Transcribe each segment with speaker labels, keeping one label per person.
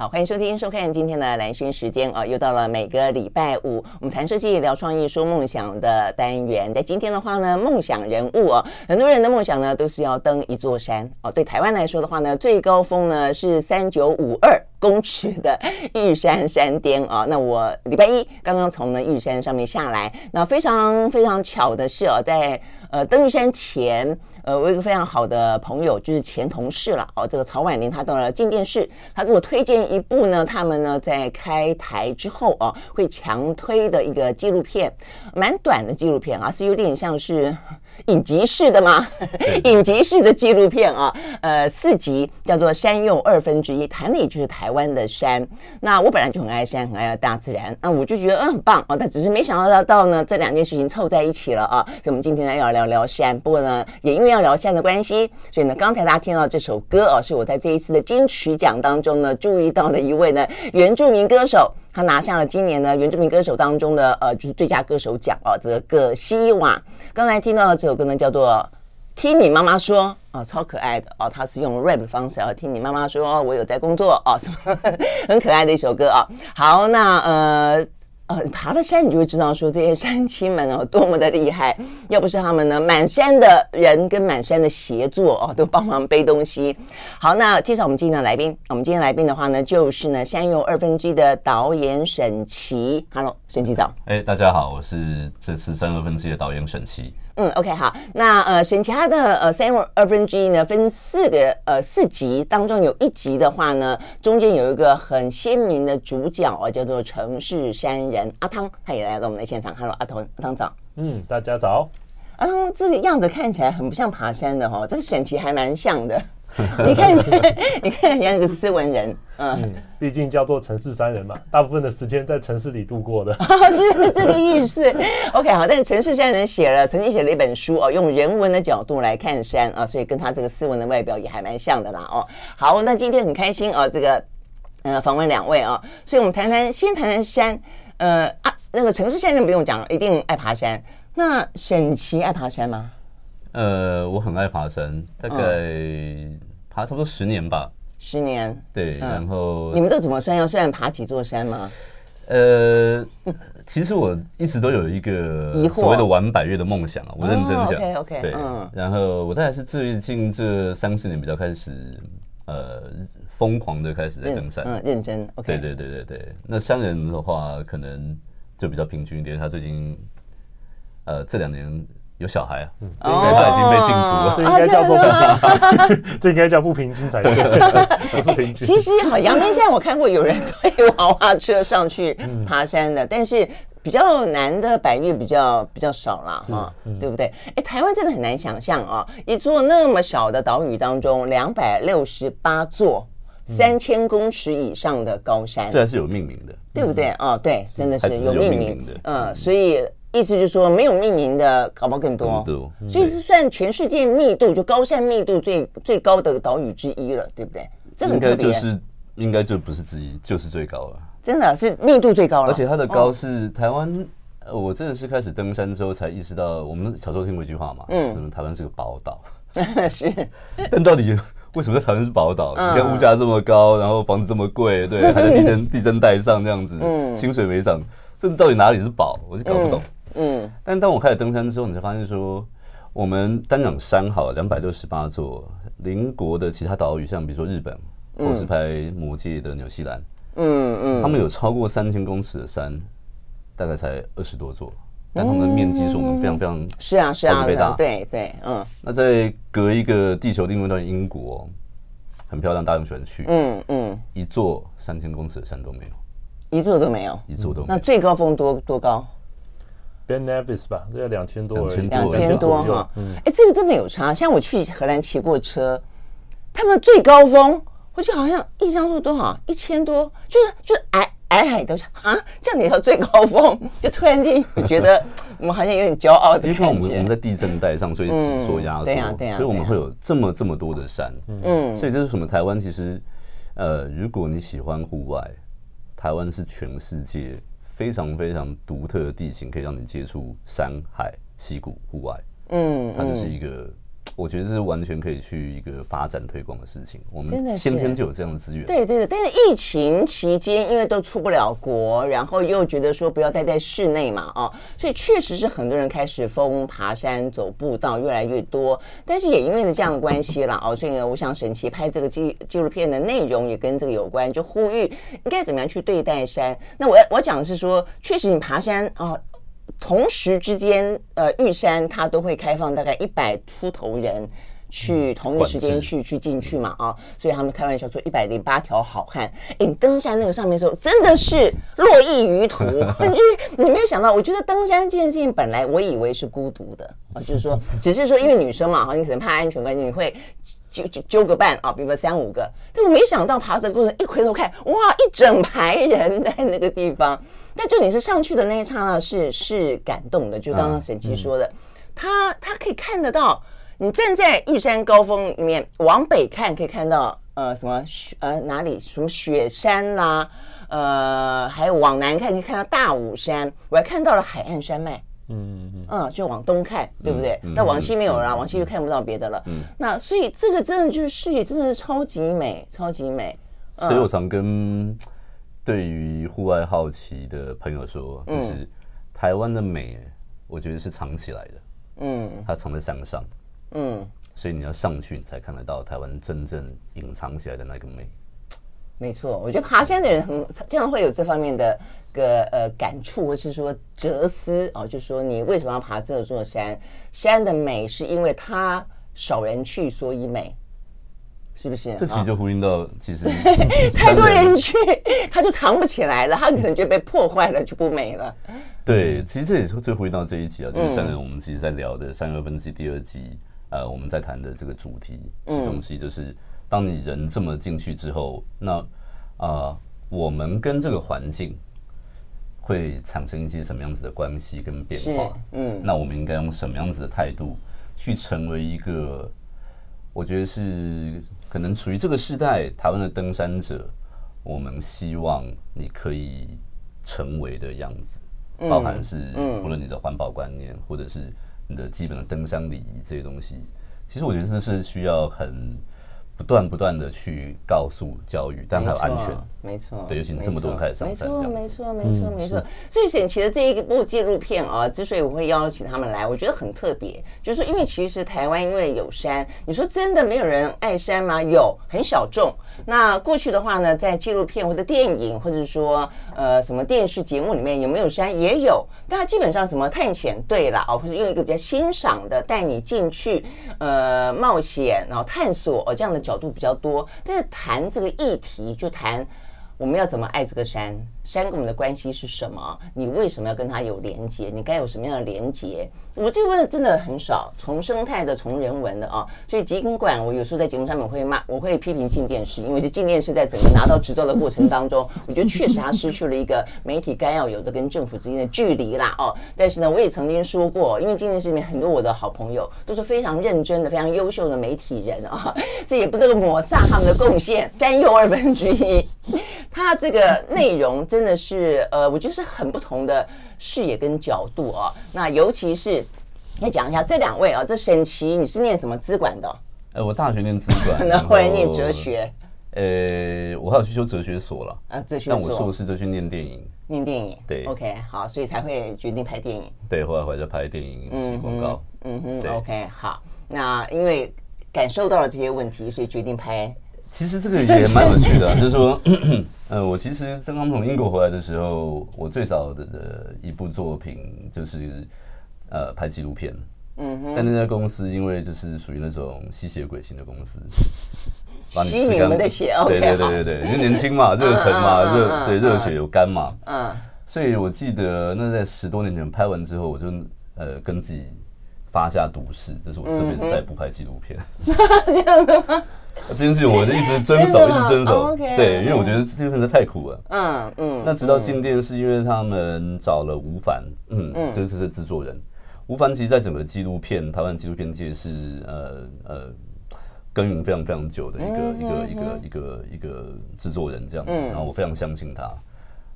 Speaker 1: 好，欢迎收听、收看今天的兰轩时间啊，又到了每个礼拜五，我们谈设计、聊创意、说梦想的单元。在今天的话呢，梦想人物哦，很多人的梦想呢都是要登一座山哦。对台湾来说的话呢，最高峰呢是三九五二公尺的玉山山巅啊。那我礼拜一刚刚从呢玉山上面下来，那非常非常巧的是哦，在呃登玉山前。呃，我有一个非常好的朋友，就是前同事了哦。这个曹婉玲，她到了进电视，她给我推荐一部呢，他们呢在开台之后啊，会强推的一个纪录片，蛮短的纪录片啊，是有点像是影集式的吗？影集式的纪录片啊，呃，四集，叫做《山又二分之一》，谈的也就是台湾的山。那我本来就很爱山，很爱大自然，那我就觉得嗯很棒啊，但只是没想到到呢这两件事情凑在一起了啊。所以我们今天呢要聊聊山，不过呢也因为。要聊山的关系，所以呢，刚才大家听到这首歌啊，是我在这一次的金曲奖当中呢注意到的一位呢原住民歌手，他拿下了今年的原住民歌手当中的呃就是最佳歌手奖哦，这个葛西瓦。刚才听到的这首歌呢叫做《听你妈妈说》啊，超可爱的哦，他是用 rap 的方式啊，听你妈妈说我有在工作哦，什么 很可爱的一首歌啊。好，那呃。呃，爬了山，你就会知道说这些山亲们哦，多么的厉害。要不是他们呢，满山的人跟满山的协作哦，都帮忙背东西。好，那介绍我们今天的来宾。我们今天来宾的话呢，就是呢《山又二分之一》的导演沈琦。Hello，沈琦早。
Speaker 2: 哎，大家好，我是这次《山二分之一》的导演沈琦。
Speaker 1: 嗯，OK，好，那呃，沈奇他的呃《山又二分之一》呢，分四个呃四集，当中有一集的话呢，中间有一个很鲜明的主角啊，叫做城市山人阿汤，他也来到我们的现场。Hello，阿汤，阿汤早。
Speaker 3: 嗯，大家早。
Speaker 1: 阿汤这个样子看起来很不像爬山的哈、哦，这个选题还蛮像的。你看，你看，像一个斯文人，嗯，
Speaker 3: 毕、嗯、竟叫做城市山人嘛，大部分的时间在城市里度过的，
Speaker 1: 是这个意思。OK，好，但是城市山人写了，曾经写了一本书哦，用人文的角度来看山啊，所以跟他这个斯文的外表也还蛮像的啦哦。好，那今天很开心啊，这个呃访问两位啊，所以我们谈谈，先谈谈山，呃啊，那个城市山人不用讲，一定爱爬山。那沈琦爱爬山吗？
Speaker 2: 呃，我很爱爬山，大概爬差不多十年吧。
Speaker 1: 十年，
Speaker 2: 对。然后
Speaker 1: 你们都怎么算？要算爬几座山吗？
Speaker 2: 呃，其实我一直都有一个所谓的玩百越的梦想啊，我认真讲。
Speaker 1: OK OK。对。
Speaker 2: 然后我大概是最近这三四年比较开始呃疯狂的开始在登山，
Speaker 1: 嗯，认真。OK。
Speaker 2: 对对对对对。那商人的话，可能就比较平均一点。他最近呃这两年。有小孩啊，嗯，这应该已经被禁足了，
Speaker 3: 这应该叫做不平均，这应该叫不平均才对，不是平均。
Speaker 1: 其实好，阳明山我看过有人推娃娃车上去爬山的，但是比较难的百越比较比较少啦，哈，对不对？哎，台湾真的很难想象啊，一座那么小的岛屿当中，两百六十八座三千公尺以上的高山，
Speaker 2: 这还是有命名的，
Speaker 1: 对不对？哦，对，真的是有命名。的，嗯，所以。意思就是说，没有命名的搞不好更多，所以是算全世界密度就高山密度最最高的岛屿之一了，对不对？这很特别。应该就是
Speaker 2: 应该就不是之一，就是最高了。
Speaker 1: 真的是密度最高了，
Speaker 2: 而且它的高是台湾。我真的是开始登山之后才意识到，我们小时候听过一句话嘛，嗯，台湾是个宝岛。是，但到底为什么在台湾是宝岛？你看物价这么高，然后房子这么贵，对，还在地震 地震带上这样子，嗯，薪水没涨，这到底哪里是宝？我就搞不懂。嗯，但当我开始登山之后，你才发现说，我们单讲山好了，两百六十八座邻国的其他岛屿，像比如说日本，或是拍《魔界》的纽西兰，嗯嗯，他们有超过三千公尺的山，大概才二十多座，但他们的面积是我们非常非常
Speaker 1: 是啊是啊，对对嗯。
Speaker 2: 那在隔一个地球另外一端英国，很漂亮，大家很喜欢去，嗯嗯，一座三千公尺的山都没有，
Speaker 1: 一座都没有，
Speaker 2: 一座都没有。
Speaker 1: 那最高峰多多高
Speaker 3: ？Ben Nevis 吧，这要两千多，
Speaker 1: 两千多哈。嗯，哎，这个真的有差。像我去荷兰骑过车，他们最高峰我就好像印象中多少一千多，就是就是矮矮矮的啊，这样你叫最高峰，就突然间觉得我们好像有点骄傲的感觉。
Speaker 2: 因为我们我们在地震带上，所以挤缩压缩，对呀对呀，所以我们会有这么这么多的山，嗯，所以这是什么？台湾其实，呃，如果你喜欢户外，台湾是全世界非常非常独特的地形，可以让你接触山海溪谷户外，嗯，它就是一个。我觉得这是完全可以去一个发展推广的事情。我们先天就有这样的资源。
Speaker 1: 对对对，但是疫情期间，因为都出不了国，然后又觉得说不要待在室内嘛，哦，所以确实是很多人开始疯爬山、走步道越来越多。但是也因为了这样的关系了，哦，所以呢，我想沈琦拍这个纪纪录片的内容也跟这个有关，就呼吁应该怎么样去对待山。那我要我讲的是说，确实你爬山啊。哦同时之间，呃，玉山它都会开放大概一百出头人去同一个时间去去进去嘛啊，所以他们开玩笑说一百零八条好汉。哎，你登山那个上面的时候真的是络绎于途，你就你没有想到，我觉得登山这件事情本来我以为是孤独的啊，就是说只是说因为女生嘛哈，你可能怕安全关系，你会。揪揪揪个伴啊，比如说三五个，但我没想到爬山过程一回头看，哇，一整排人在那个地方。但重点是上去的那一刹那是是感动的，就刚刚沈琦说的，他他可以看得到，你站在玉山高峰里面往北看，可以看到呃什么雪呃哪里什么雪山啦，呃还有往南看可以看到大武山，我还看到了海岸山脉。嗯嗯嗯，就往东看，对不对？那、嗯、往西没有了，嗯、往西就看不到别的了。嗯，那所以这个真的就是视野，真的是超级美，超级美。
Speaker 2: 嗯、所以我常跟对于户外好奇的朋友说，就是台湾的美，我觉得是藏起来的。嗯，它藏在山上。嗯，所以你要上去，你才看得到台湾真正隐藏起来的那个美。
Speaker 1: 没错，我觉得爬山的人很经常会有这方面的个呃感触，或是说哲思哦，就是说你为什么要爬这座山？山的美是因为它少人去，所以美，是不是？
Speaker 2: 这其实就呼应到，其实
Speaker 1: 太多人去，他就藏不起来了，他可能就被破坏了，就不美了。
Speaker 2: 对，其实这也是最呼应到这一集啊，就是山人我们其实在聊的山人二分之一第二集，呃，我们在谈的这个主题，这东西就是。当你人这么进去之后，那啊、呃，我们跟这个环境会产生一些什么样子的关系跟变化？嗯，那我们应该用什么样子的态度去成为一个？我觉得是可能处于这个时代台湾的登山者，我们希望你可以成为的样子，包含是无论你的环保观念，或者是你的基本的登山礼仪这些东西，其实我觉得这是需要很。不断不断的去告诉教育，但还有安全，
Speaker 1: 没错，
Speaker 2: 对，尤其这么多人开始上山，
Speaker 1: 没错，没错，没错，没错。所以沈琦的这一部纪录片啊，之所以我会邀请他们来，我觉得很特别，就是说，因为其实台湾因为有山，你说真的没有人爱山吗？有，很小众。那过去的话呢，在纪录片或者电影，或者说呃什么电视节目里面有没有山？也有，但它基本上什么探险队啦，哦，或者用一个比较欣赏的带你进去，呃，冒险，然后探索哦这样的角度比较多。但是谈这个议题，就谈我们要怎么爱这个山。山跟我们的关系是什么？你为什么要跟它有连接？你该有什么样的连接？我这个问真的很少，从生态的，从人文的啊。所以尽管我有时候在节目上面会骂，我会批评静电视，因为这静电视在整个拿到执照的过程当中，我觉得确实它失去了一个媒体该要有的跟政府之间的距离啦。哦，但是呢，我也曾经说过，因为静电视里面很多我的好朋友都是非常认真的、非常优秀的媒体人啊，这也不能抹煞他们的贡献。山友二分之一，他这个内容真。的是呃，我觉得是很不同的视野跟角度啊。那尤其是要讲一下这两位啊，这沈琦你是念什么资管的？
Speaker 2: 呃，我大学念资管，
Speaker 1: 然后后来念哲学。
Speaker 2: 呃，我还有去修哲学所了啊，哲学所。但我硕士就去念电影，
Speaker 1: 念电影。
Speaker 2: 对
Speaker 1: ，OK，好，所以才会决定拍电影。
Speaker 2: 对，后来回来就拍电影、写广告。
Speaker 1: 嗯哼，OK，好。那因为感受到了这些问题，所以决定拍。
Speaker 2: 其实这个也蛮有趣的，就是说，呃，我其实刚刚从英国回来的时候，我最早的一部作品就是呃拍纪录片。嗯哼。但那家公司因为就是属于那种吸血鬼型的公司，
Speaker 1: 吸你们的血。
Speaker 2: 对对对对对，因为年轻嘛，热忱嘛，热对热血有肝嘛。嗯。所以我记得那在十多年前拍完之后，我就呃跟自己发下毒誓，就是我这辈子再不拍纪录片。这样的吗？这件事情我就一直遵守，一直遵守。对，因为我觉得这部分实在太苦了。
Speaker 1: 嗯嗯。
Speaker 2: 那直到进店是因为他们找了吴凡，嗯嗯，这是制作人。吴凡其实在整个纪录片，台湾纪录片界是呃呃耕耘非常非常久的一个一个一个一个一个制作人这样子。然后我非常相信他。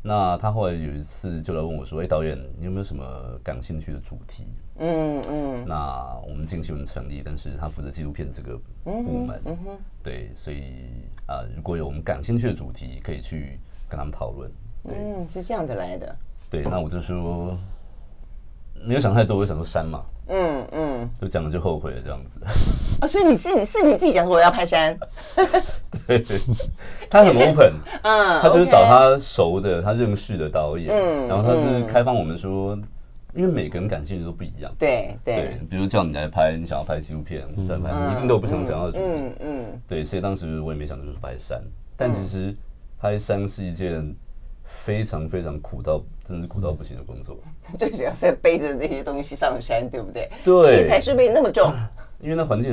Speaker 2: 那他后来有一次就来问我说：“哎，导演，你有没有什么感兴趣的主题？”嗯嗯。那我们进新闻成立，但是他负责纪录片这个部门。嗯哼。对，所以啊，如果有我们感兴趣的主题，可以去跟他们讨论。
Speaker 1: 嗯，是这样子来的。
Speaker 2: 对，那我就说没有想太多，我想说删嘛。嗯嗯。就讲了就后悔了，这样子。
Speaker 1: 啊，所以你自己是你自己讲说我要拍山。
Speaker 2: 对，他很 open，嗯，他就是找他熟的、他认识的导演，嗯，然后他是开放我们说，因为每个人感兴趣都不一样，
Speaker 1: 对对，
Speaker 2: 比如叫你来拍，你想要拍纪录片，再拍，你一定都有不想讲到的主题，嗯嗯，对，所以当时我也没想到就是拍山，但其实拍山是一件非常非常苦到，真的是苦到不行的工作，
Speaker 1: 最 主要是背着那些东西上山，对不对？
Speaker 2: 对，
Speaker 1: 器材设备那么重，
Speaker 2: 因为那环境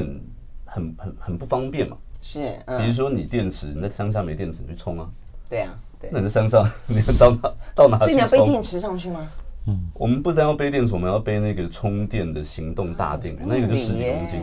Speaker 2: 很很很很不方便嘛。
Speaker 1: 是，
Speaker 2: 嗯、比如说你电池，你在乡下没电池，你去充啊？
Speaker 1: 对啊，对。
Speaker 2: 那你在山上，你要到哪 到哪去？
Speaker 1: 所以你要背电池上去吗？
Speaker 2: 嗯，我们不但要背电池，我们要背那个充电的行动大电那个就十几公斤。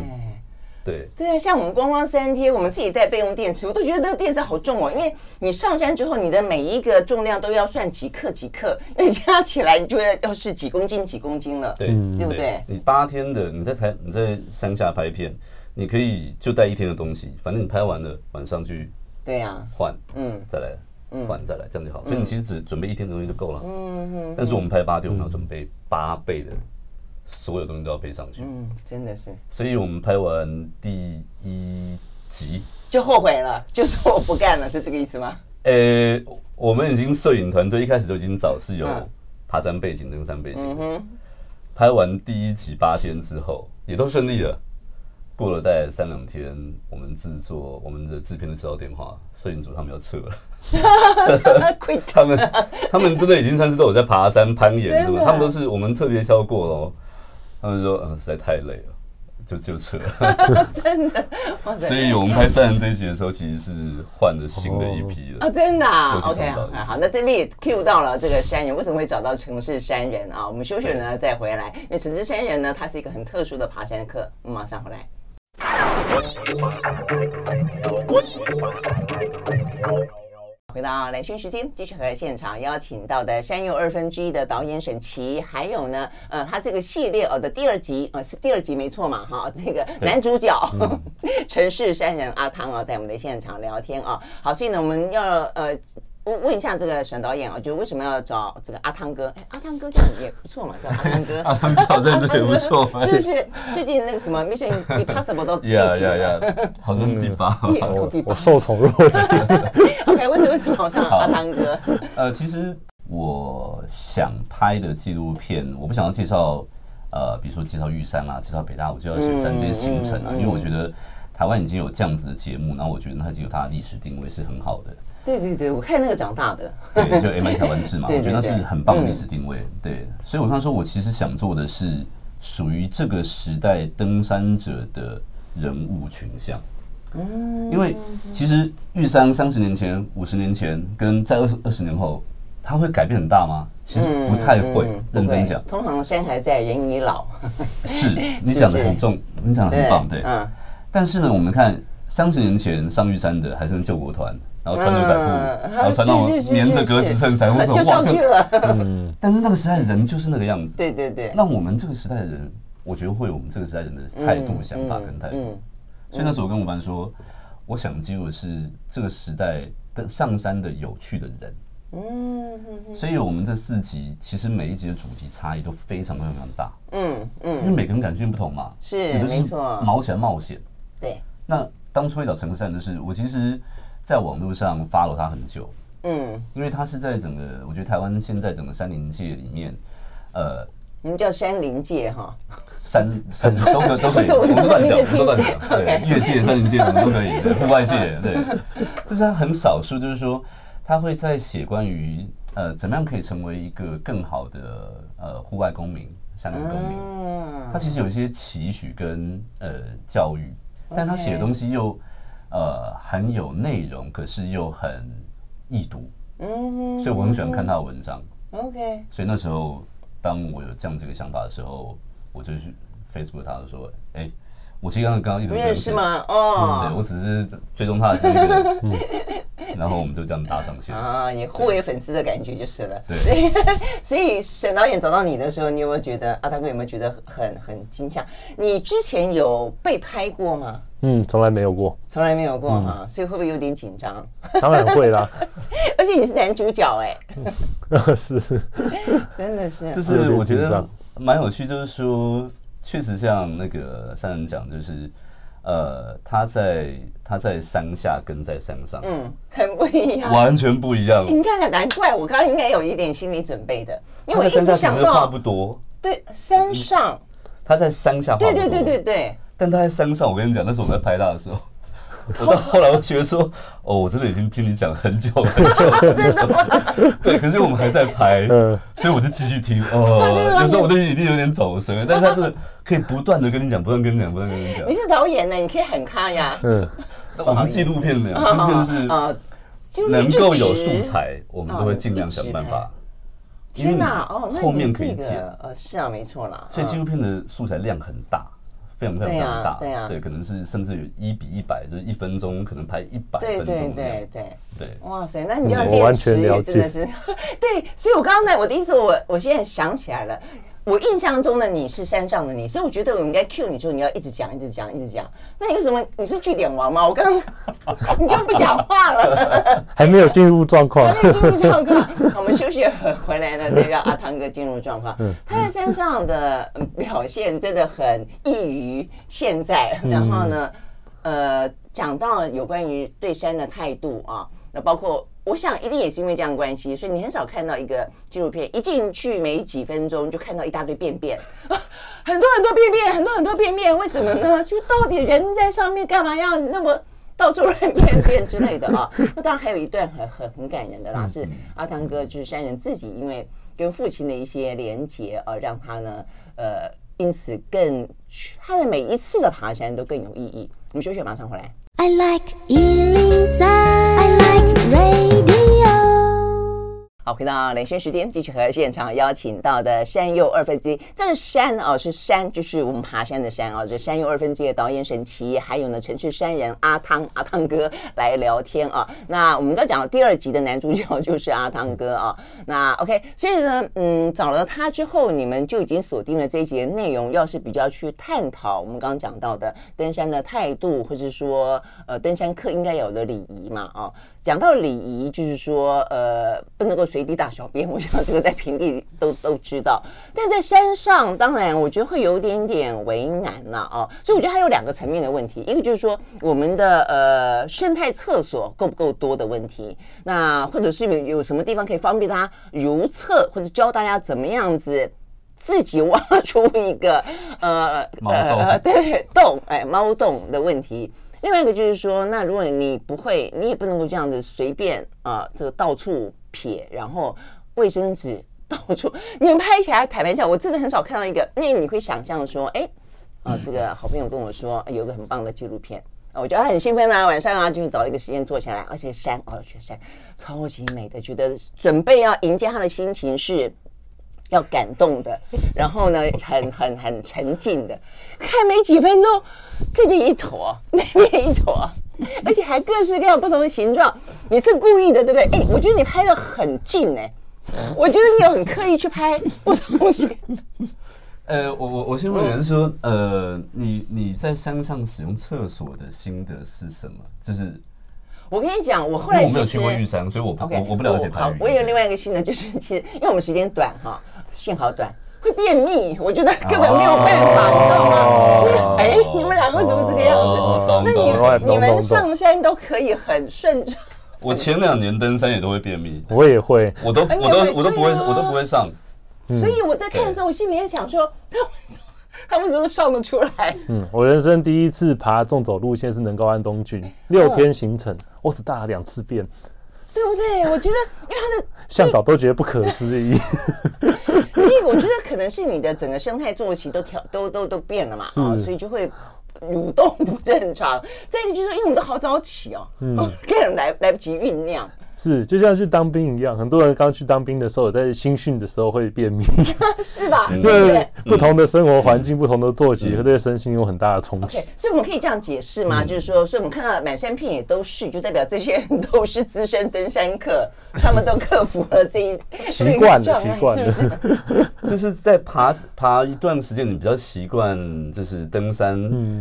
Speaker 2: 对。对啊，像我们观光三天，我们自己带备用电池，我都觉得那个电池好重哦，因为你上山之后，你的每一个重量都要算几克几克，因为加起来你就要要是几公斤几公斤了，对，对不对？你八天的你在台你在山下拍片。你可以就带一天的东西，反正你拍完了晚上去，对呀，换，嗯，再来，嗯，换再来，这样就好。所以你其实只准备一天的东西就够了。嗯哼。但是我们拍八天，我们要准备八倍的，所有东西都要背上去。嗯，
Speaker 1: 真的是。
Speaker 2: 所以我们拍完第一集
Speaker 1: 就后悔了，就说我不干了，是这个意思吗？
Speaker 2: 呃，我们已经摄影团队一开始就已经找是有爬山背景、登山背景。嗯哼。拍完第一集八天之后，也都顺利了。过了大概三两天，我们制作我们的制片的接到电话，摄影组他们要撤了。他们他们真的已经算是都有在爬山攀岩，是吧？他们都是我们特别挑过哦。他们说，嗯，实在太累了，就就撤了。真的，所以我们拍三人这一集的时候，其实是换了新的一批了。
Speaker 1: 啊，真的啊。OK，好，好，那这边也 cue 到了这个山人，为什么会找到城市山人啊？我们休息呢再回来，因为城市山人呢，他是一个很特殊的爬山客。我们马上回来。回到蓝轩时间，继续和现场邀请到的《山右二分之一》的导演沈琦，还有呢，呃，他这个系列哦的第二集，呃，是第二集没错嘛，哈，这个男主角 城市山人阿汤啊，在我们的现场聊天啊，好，所以呢，我们要呃。问一下这个沈导演啊，就为什么要找这个阿汤哥？哎，阿汤哥这样也不错嘛，叫阿汤哥。
Speaker 2: 阿汤哥好像这也不错，
Speaker 1: 是不是？最近那个什么 Mission Impossible 都 第
Speaker 2: 几了？好像 第八，
Speaker 3: 我受宠若惊。
Speaker 1: OK，为什么找上阿汤哥？
Speaker 2: 呃，其实我想拍的纪录片，我不想要介绍呃，比如说介绍玉山啊，介绍北大我，介绍雪山这些行程啊，因为我觉得台湾已经有这样子的节目，然后我觉得它已经有它的历史定位是很好的。
Speaker 1: 对对对，我看那个长大的，
Speaker 2: 对，就 M I 台湾制嘛，我觉得那是很棒的历史定位。对，所以我刚说，我其实想做的是属于这个时代登山者的人物群像。嗯，因为其实玉山三十年前、五十年前跟在二十二十年后，它会改变很大吗？其实不太会。认真讲，
Speaker 1: 通常山还在，人已老。
Speaker 2: 是 你讲的很重，你讲的很棒，对。嗯。但是呢，我们看三十年前上玉山的还是救国团。然后穿牛仔裤，然后穿那种棉的格子衬衫，或者
Speaker 1: 就上去了。
Speaker 2: 嗯，但是那个时代的人就是那个样子。
Speaker 1: 对对对。
Speaker 2: 那我们这个时代的人，我觉得会有我们这个时代人的态度、想法跟态度。所以那时候我跟吴凡说，我想记录的是这个时代的上山的有趣的人。嗯。所以我们这四集其实每一集的主题差异都非常非常大。嗯嗯。因为每个人感觉不同嘛。
Speaker 1: 是，没错。
Speaker 2: 毛起来冒险。
Speaker 1: 对。
Speaker 2: 那当初一找陈山的是我其实。在网络上 follow 他很久，嗯，因为他是在整个，我觉得台湾现在整个山林界里面，呃，
Speaker 1: 你们叫山林界哈，
Speaker 2: 山山都可都可以，我们都乱讲，都乱讲，对，越界、山林界什么都可以，户外界，对，就是他很少数，就是说他会在写关于呃怎么样可以成为一个更好的呃户外公民、山林公民，他其实有一些期许跟呃教育，但他写的东西又。呃很有内容，可是又很易读。
Speaker 1: 嗯，
Speaker 2: 所以我很喜欢看他的文章。
Speaker 1: OK，
Speaker 2: 所以那时候当我有这样这个想法的时候，我就去 Facebook，他就说：“哎、欸，我其实刚刚刚刚一直
Speaker 1: 不认识吗？哦，
Speaker 2: 对我只是追踪他的这个。嗯 ”然后我们就这样搭上线
Speaker 1: 啊，也互为粉丝的感觉就是了。
Speaker 2: 对，
Speaker 1: 所以 所以沈导演找到你的时候，你有没有觉得啊？大哥有没有觉得很很惊吓？你之前有被拍过吗？
Speaker 3: 嗯，从来没有过，
Speaker 1: 从来没有过哈，所以会不会有点紧张？
Speaker 3: 当然会啦，
Speaker 1: 而且你是男主角哎，
Speaker 3: 是，
Speaker 1: 真的是，
Speaker 2: 这是我觉得蛮有趣，就是说，确实像那个三人讲，就是。呃，他在他在山下跟在山上，
Speaker 1: 嗯，很不一样，
Speaker 2: 完全不一样。
Speaker 1: 你这样讲，难怪我刚刚应该有一点心理准备的，因为我一直想到
Speaker 2: 差不多。
Speaker 1: 对，山上，
Speaker 2: 他在山下，
Speaker 1: 对对对对对。
Speaker 2: 但他在山上，我跟你讲，那是我们在拍他的时候。我到后来，我觉得说，哦，我真的已经听你讲很久很久了。对，可是我们还在拍，所以我就继续听。哦，有时候我都已经有点走神了，但是他是可以不断的跟你讲，不断跟你讲，不断跟你讲。
Speaker 1: 你是导演呢，你可以很看呀。嗯，
Speaker 2: 我们纪录片呢，纪录片是啊能够有素材，我们都会尽量想办法。
Speaker 1: 天哪，哦，
Speaker 2: 后面可以剪。
Speaker 1: 呃，是啊，没错啦。
Speaker 2: 所以纪录片的素材量很大。非常非常非常大，
Speaker 1: 对啊，
Speaker 2: 对，可能是甚至有一比一百，就是一分钟可能拍一百分钟，对对对对。对，
Speaker 1: 哇塞，那你这样电池也真的是，对，所以我刚刚呢我的意思我我现在想起来了。我印象中的你是山上的你，所以我觉得我应该 cue 你说你要一直讲，一直讲，一直讲。那你为什么你是据点王吗？我刚刚 你就不讲话了，
Speaker 3: 还没有进入状况，
Speaker 1: 还没有进入状况。我们休息回来呢，再让阿汤哥进入状况。他在山上的表现真的很异于现在。然后呢，呃，讲到有关于对山的态度啊，那包括。我想一定也是因为这样关系，所以你很少看到一个纪录片一进去没几分钟就看到一大堆便便，很多很多便便，很多很多便便，为什么呢？就到底人在上面干嘛要那么到处乱便便之类的啊？那当然还有一段很很很感人的啦，是阿汤哥就是山人自己因为跟父亲的一些连结而让他呢呃因此更他的每一次的爬山都更有意义。我们休息，马上回来。I like 103, I like radio. 好，回到连线时间，继续和现场邀请到的山又二分之一，这个山哦是山，就是我们爬山的山、哦。这山又二分之一的导演沈琦，还有呢城市山人阿汤阿汤哥来聊天啊。那我们刚讲第二集的男主角就是阿汤哥啊。那 OK，所以呢，嗯，找了他之后，你们就已经锁定了这一集内容，要是比较去探讨我们刚刚讲到的登山的态度，或者说呃登山客应该有的礼仪嘛啊。讲到礼仪，就是说，呃，不能够随地大小便。我想这个在平地都都知道，但在山上，当然我觉得会有点点为难了啊。所以我觉得还有两个层面的问题，一个就是说我们的呃生态厕所够不够多的问题，那或者是有什么地方可以方便大家如厕，或者教大家怎么样子自己挖出一个呃呃 对洞哎猫洞的问题。另外一个就是说，那如果你不会，你也不能够这样子随便啊、呃，这个到处撇，然后卫生纸到处，你们拍起来坦白讲，我真的很少看到一个，因为你会想象说，哎，啊、呃，这个好朋友跟我说有个很棒的纪录片，我觉得他很兴奋啊，晚上啊，就是找一个时间坐下来，而且山哦，雪山超级美的，觉得准备要迎接他的心情是要感动的，然后呢，很很很沉静的，看没几分钟。这边一坨，那边一坨，而且还各式各样不同的形状。你是故意的，对不对？哎，我觉得你拍的很近哎，我觉得你有很刻意去拍不同东西。
Speaker 2: 呃，我我我先问你是说，呃，你你在山上使用厕所的心得是什么？就是
Speaker 1: 我跟你讲，我后来
Speaker 2: 我没有去过玉山，所以我我我不了解它。
Speaker 1: 好，我有另外一个心得，就是其实因为我们时间短哈，幸好短。会便秘，我觉得根本没有办法，你知道吗？哎，你们两个为什么这个样子？那你你们上山都可以很顺畅。
Speaker 2: 我前两年登山也都会便秘，
Speaker 3: 我也会，
Speaker 2: 我都我都我都不会，我都不会上。
Speaker 1: 所以我在看的时候，我心里面想说，他为什么他为什么上得出来？
Speaker 3: 嗯，我人生第一次爬纵走路线是能高安东郡，六天行程，我只大了两次便。
Speaker 1: 对不对？我觉得，因为他的
Speaker 3: 向导都觉得不可思议。
Speaker 1: 因为我觉得可能是你的整个生态作息都调都都都变了嘛，啊，所以就会蠕动不正常，再一个就是因为我们都好早起哦，嗯，根本来来不及酝酿。
Speaker 3: 是，就像去当兵一样，很多人刚去当兵的时候，在新训的时候会便秘，
Speaker 1: 是吧？
Speaker 3: 对，不同的生活环境、嗯、不同的作息，会对身心有很大的冲击。Okay,
Speaker 1: 所以我们可以这样解释吗？嗯、就是说，所以我们看到满山遍野都是，就代表这些人都是资深登山客，他们都克服了这一
Speaker 3: 习惯的习惯的，是不
Speaker 2: 是？就是在爬爬一段时间，你比较习惯，就是登山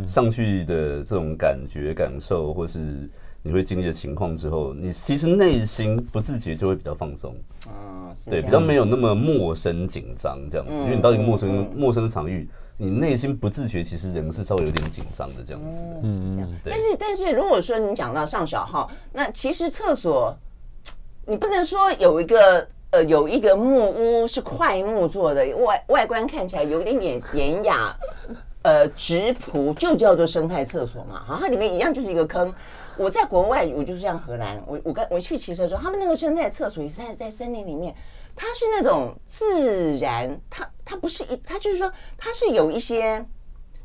Speaker 2: 上去的这种感觉、感受，或是。你会经历的情况之后，你其实内心不自觉就会比较放松，啊，对，比较没有那么陌生紧张这样子。因为你到一个陌生陌生的场域，你内心不自觉其实人是稍微有点紧张的这样子。
Speaker 1: 嗯嗯，但是但是如果说你讲到上小号，那其实厕所你不能说有一个呃有一个木屋是块木做的，外外观看起来有一点点典雅，呃，直朴就叫做生态厕所嘛，好，它里面一样就是一个坑。我在国外，我就是像荷兰，我我跟我去骑车的时候，他们那个生态厕所也是在在森林里面，它是那种自然，它它不是一，它就是说它是有一些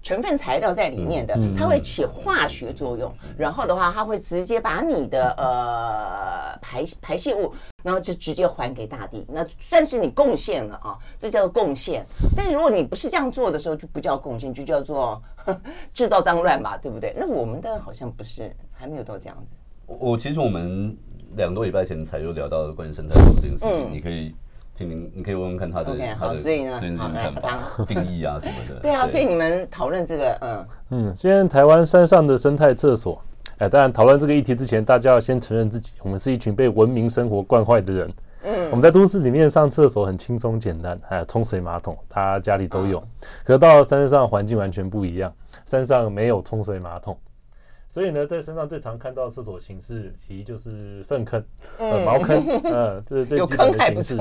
Speaker 1: 成分材料在里面的，它会起化学作用，然后的话，它会直接把你的呃排排泄物，然后就直接还给大地，那算是你贡献了啊，这叫做贡献。但是如果你不是这样做的时候，就不叫贡献，就叫做制造脏乱吧，对不对？那我们的好像不是。还没有到这样子。
Speaker 2: 我其实我们两个多礼拜前才又聊到关于生态这件事情，你可以听听，你可以问问看他的他的对这件事情看法、定义啊什么的。
Speaker 1: 对啊，所以你们讨论这个，嗯
Speaker 3: 嗯，现在台湾山上的生态厕所，哎，当然讨论这个议题之前，大家要先承认自己，我们是一群被文明生活惯坏的人。嗯，我们在都市里面上厕所很轻松简单，还有冲水马桶，他家里都有。可是到了山上，环境完全不一样，山上没有冲水马桶。所以呢，在身上最常看到的厕所形式，其实就是粪坑、呃、茅坑，呃，这是最基本的形式。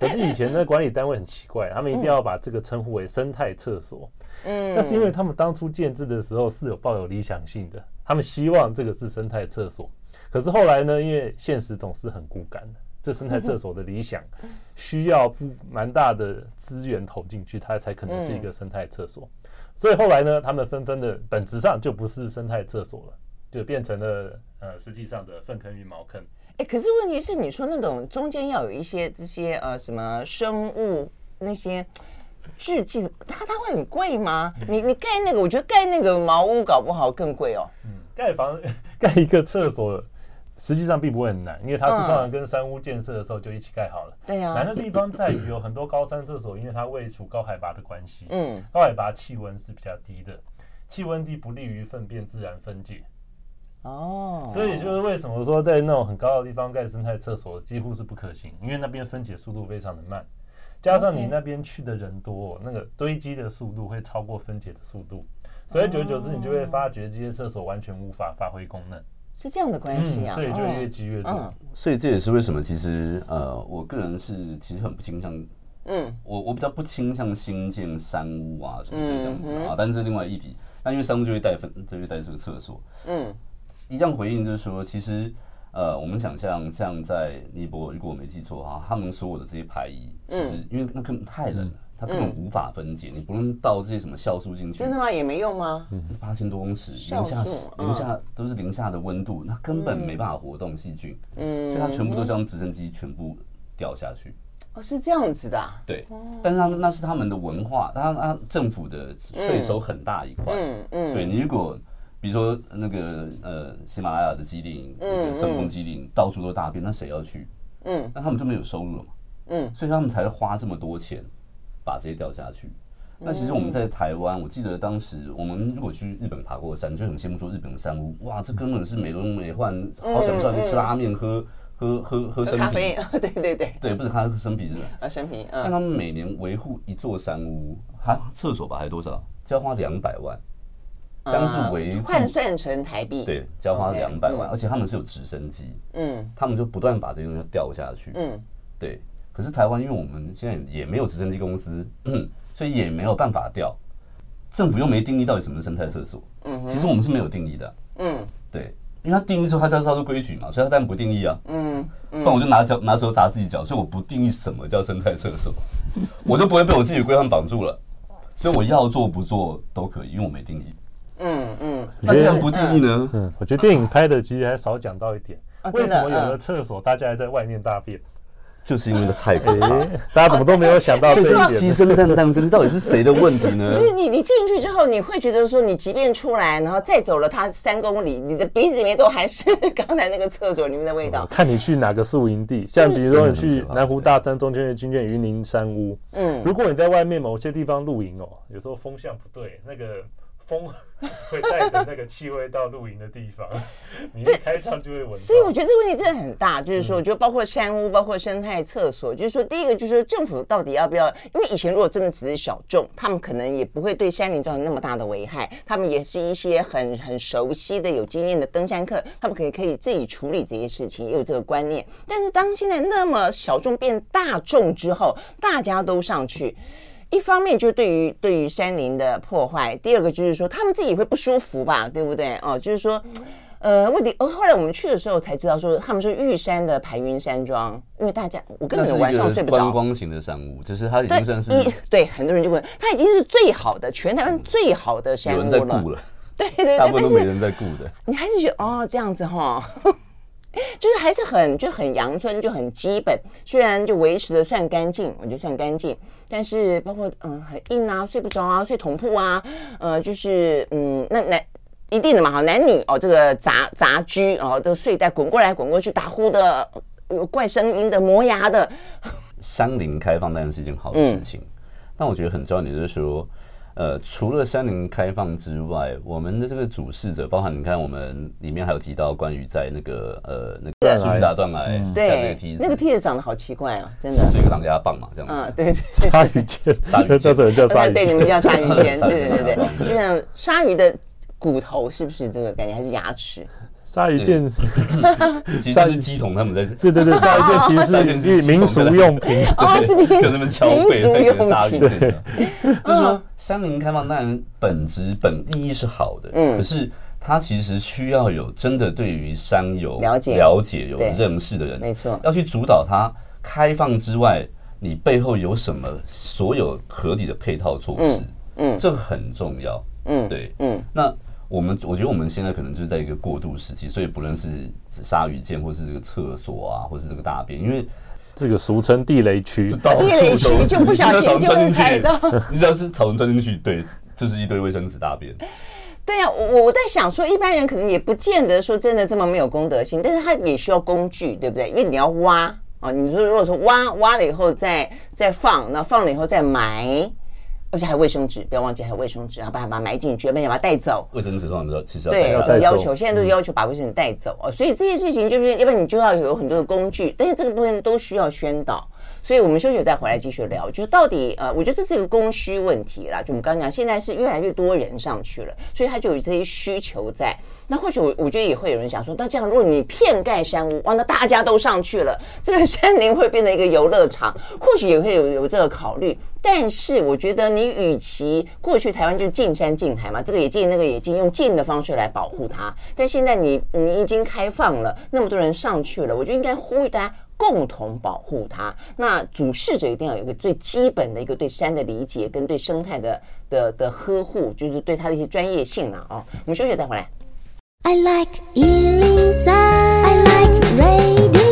Speaker 3: 可是以前的管理单位很奇怪，他们一定要把这个称呼为生态厕所。嗯，那是因为他们当初建制的时候是有抱有理想性的，他们希望这个是生态厕所。可是后来呢，因为现实总是很骨感的，这生态厕所的理想 需要蛮大的资源投进去，它才可能是一个生态厕所。所以后来呢，他们纷纷的本质上就不是生态厕所了，就变成了呃实际上的粪坑与茅坑。
Speaker 1: 哎、欸，可是问题是，你说那种中间要有一些这些呃什么生物那些制剂，它它会很贵吗？你你盖那个，我觉得盖那个茅屋搞不好更贵哦。
Speaker 3: 嗯，盖房 盖一个厕所。实际上并不会很难，因为它是通常跟山屋建设的时候就一起盖好了。对呀。难的地方在于有很多高山厕所，因为它位处高海拔的关系，嗯，高海拔气温是比较低的，气温低不利于粪便自然分解。哦。所以就是为什么说在那种很高的地方盖生态厕所几乎是不可行，因为那边分解速度非常的慢，加上你那边去的人多，那个堆积的速度会超过分解的速度，所以久而久之你就会发觉这些厕所完全无法发挥功能。
Speaker 1: 是这样的关系啊，
Speaker 3: 所以就越积越多。
Speaker 1: 嗯，
Speaker 2: 所以这也是为什么，其实呃，我个人是其实很不倾向，嗯，我我比较不倾向新建山屋啊什么这样子啊，但是另外一笔，那因为山屋就会带分，就会带这个厕所，嗯，一样回应就是说，其实呃，我们想象像在尼泊尔，如果我没记错哈，他们所有的这些排遗，其实因为那根本太冷了。它根本无法分解，你不用倒这些什么酵素进去。
Speaker 1: 真的吗？也没用吗？
Speaker 2: 八千多公尺，零下零下都是零下的温度，那根本没办法活动细菌。嗯，所以它全部都是用直升机全部掉下去。
Speaker 1: 哦，是这样子的。
Speaker 2: 对，但是他那是他们的文化，他他政府的税收很大一块。嗯嗯，对你如果比如说那个呃喜马拉雅的基地，嗯，圣峰基地到处都大便，那谁要去？嗯，那他们就没有收入了嘛。嗯，所以他们才会花这么多钱。把这些掉下去。那其实我们在台湾，我记得当时我们如果去日本爬过山，就很羡慕说日本的山屋，哇，这根本是美轮美奂，好想上去吃拉面、喝喝喝喝生啤。
Speaker 1: 对对对，
Speaker 2: 对，不是他喝生啤是吧？
Speaker 1: 啊，生啤。
Speaker 2: 但他们每年维护一座山屋，还厕所吧，还多少？就要花两百万。当时维
Speaker 1: 换算成台币，
Speaker 2: 对，就要花两百万，而且他们是有直升机，嗯，他们就不断把这些东西掉下去，嗯，对。可是台湾，因为我们现在也没有直升机公司，所以也没有办法调。政府又没定义到底什么是生态厕所。嗯，其实我们是没有定义的。嗯，对，因为他定义之后，他就要照规矩嘛，所以他当然不定义啊。嗯，不然我就拿脚拿手砸自己脚，所以我不定义什么叫生态厕所，我就不会被我自己的规范绑住了。所以我要做不做都可以，因为我没定义。
Speaker 1: 嗯嗯，
Speaker 2: 那这样不定义呢？
Speaker 3: 嗯，我觉得电影拍的其实还少讲到一点，为什么有了厕所，大家还在外面大便？
Speaker 2: 就是因为它太可怕，
Speaker 3: 大家怎么都没有想到这一点。
Speaker 2: 鸡生蛋，蛋生鸡，到底是谁的问题呢？
Speaker 1: 就是你，你进去之后，你会觉得说，你即便出来，然后再走了它三公里，你的鼻子里面都还是刚才那个厕所里面的味道。
Speaker 3: 看你去哪个宿营地，像比如说你去南湖大山中间的军舰云林山屋，嗯，如果你在外面某些地方露营哦，有时候风向不对，那个。风 会带着那个气味到露营的地方，你一开窗就会闻。
Speaker 1: 所以我觉得这个问题真的很大，就是说，我觉得包括山屋，包括生态厕所，就是说，第一个就是说，政府到底要不要？因为以前如果真的只是小众，他们可能也不会对山林造成那么大的危害，他们也是一些很很熟悉的、有经验的登山客，他们可以可以自己处理这些事情，也有这个观念。但是当现在那么小众变大众之后，大家都上去。一方面就是对于对于山林的破坏，第二个就是说他们自己会不舒服吧，对不对？哦，就是说，呃，问题。哦，后来我们去的时候才知道说，他们是玉山的排云山庄，因为大家我根本晚上睡不着。
Speaker 2: 观光型的山屋，就是它已经算是
Speaker 1: 对，对很多人就问，它已经是最好的全台湾最好的山屋了。
Speaker 2: 有人在顾了，
Speaker 1: 对对对，
Speaker 2: 大部分都没人在顾的。
Speaker 1: 你还是觉得哦这样子哈。就是还是很就很阳春，就很基本。虽然就维持的算干净，我觉得算干净，但是包括嗯很硬啊，睡不着啊，睡同铺啊，呃就是嗯那男一定的嘛哈，男女哦这个杂杂居哦这个睡袋滚过来滚过去打呼的有怪声音的磨牙的。
Speaker 2: 山林开放当然是一件好的事情，嗯、但我觉得很重要的就是说。呃，除了山林开放之外，我们的这个主事者，包含你看，我们里面还有提到关于在那个呃那个树大断崖，
Speaker 1: 对那个梯子，那个梯子长得好奇怪啊，真的，
Speaker 2: 是一个狼牙棒嘛，这样子。
Speaker 1: 嗯，对对，
Speaker 3: 鲨鱼剑，鲨鱼剑，叫鲨鱼，
Speaker 1: 对，你们叫鲨鱼剑，对对对。对，就像鲨鱼的骨头，是不是这个感觉？还是牙齿？
Speaker 3: 鲨鱼剑，
Speaker 2: 其实是乩童他们在。
Speaker 3: 对对对，鲨鱼剑其实是民俗用品，
Speaker 1: 哦，是 民俗
Speaker 2: 用品。对，就是说，山林开放当然本质本意义是好的，嗯，可是它其实需要有真的对于山有了解、了解有认识的人，没错，要去主导它开放之外，你背后有什么所有合理的配套措施，嗯，这个很重要，嗯，对，嗯，那。我们我觉得我们现在可能就是在一个过渡时期，所以不论是鲨鱼剑，或是这个厕所啊，或是这个大便，因为
Speaker 3: 这个俗称地雷区，
Speaker 1: 地雷区就不小心就会踩到。
Speaker 2: 你只要是草丛钻进去，对，就是一堆卫生纸大便。
Speaker 1: 对呀、啊，我我在想说，一般人可能也不见得说真的这么没有公德心，但是他也需要工具，对不对？因为你要挖啊，你说如果说挖挖了以后再再放，那放了以后再埋。而且还有卫生纸，不要忘记还有卫生纸，然后把它把它埋进去，而且把它带走。
Speaker 2: 卫生纸通常都其实
Speaker 1: 对要求，现在都要求把卫生纸带走哦，所以这些事情就是，要不然你就要有很多的工具，但是这个部分都需要宣导。所以我们休息再回来继续聊，就是到底呃，我觉得这是一个供需问题啦。就我们刚刚讲，现在是越来越多人上去了，所以他就有这些需求在。那或许我我觉得也会有人想说，那这样如果你遍盖山屋，哇，那大家都上去了，这个山林会变成一个游乐场，或许也会有有这个考虑。但是我觉得你与其过去台湾就禁山禁海嘛，这个也禁那个也禁，用禁的方式来保护它。但现在你你已经开放了，那么多人上去了，我觉得应该呼吁大家。共同保护它。那主事者一定要有一个最基本的一个对山的理解，跟对生态的的的呵护，就是对它的一些专业性了啊、哦。我们休息再回来。I like 103, I like radio。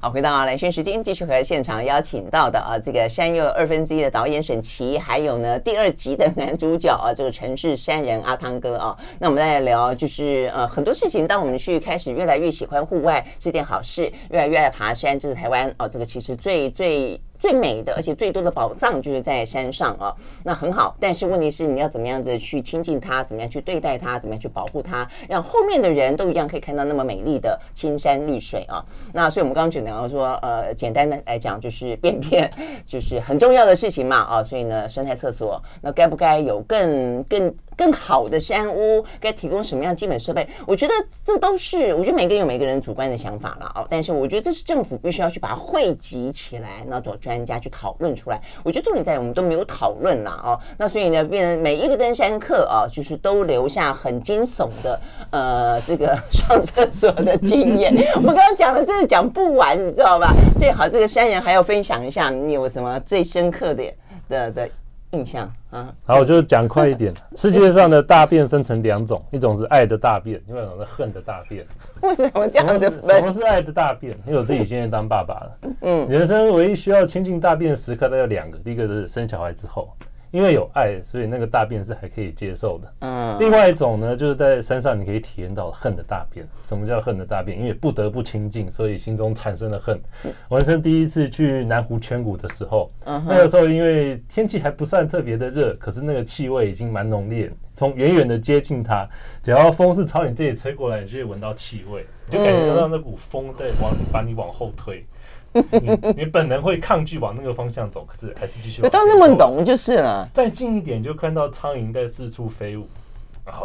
Speaker 1: 好，回到啊兰轩时间，继续和现场邀请到的啊，这个山又二分之一的导演沈琦，还有呢第二集的男主角啊，这个城市山人阿汤哥啊。那我们再来聊，就是呃很多事情，当我们去开始越来越喜欢户外是件好事，越来越爱爬山，这是台湾哦，这个其实最最。最美的，而且最多的宝藏就是在山上啊，那很好。但是问题是，你要怎么样子去亲近它，怎么样去对待它，怎么样去保护它，让后面的人都一样可以看到那么美丽的青山绿水啊。那所以我们刚刚讲到说，呃，简单的来讲就是便便 就是很重要的事情嘛啊。所以呢，生态厕所，那该不该有更更？更好的山屋该提供什么样基本设备？我觉得这都是，我觉得每个人有每个人主观的想法了哦。但是我觉得这是政府必须要去把它汇集起来，那找专家去讨论出来。我觉得重点在我们都没有讨论了哦。那所以呢，变成每一个登山客啊，就是都留下很惊悚的呃这个上厕所的经验。我们刚刚讲的真的讲不完，你知道吧？最好这个山人还要分享一下，你有什么最深刻的的的。印象啊。
Speaker 3: 好，我就讲快一点。世界上的大便分成两种，一种是爱的大便，另外一种是恨的大便。
Speaker 1: 为什么这样子分？
Speaker 3: 什么是爱的大便？因为我自己现在当爸爸了。嗯，人生唯一需要亲近大便的时刻，大概有两个。第一个是生小孩之后。因为有爱，所以那个大便是还可以接受的。嗯，另外一种呢，就是在山上你可以体验到恨的大便。什么叫恨的大便？因为不得不亲近，所以心中产生了恨。我人生第一次去南湖圈谷的时候，那个时候因为天气还不算特别的热，可是那个气味已经蛮浓烈。从远远的接近它，只要风是朝你这里吹过来，你就会闻到气味，你就感觉到那股风在往把你往后推。你你本能会抗拒往那个方向走，可是还是继续。
Speaker 1: 有到那么懂就是了。
Speaker 3: 再近一点就看到苍蝇在四处飞舞。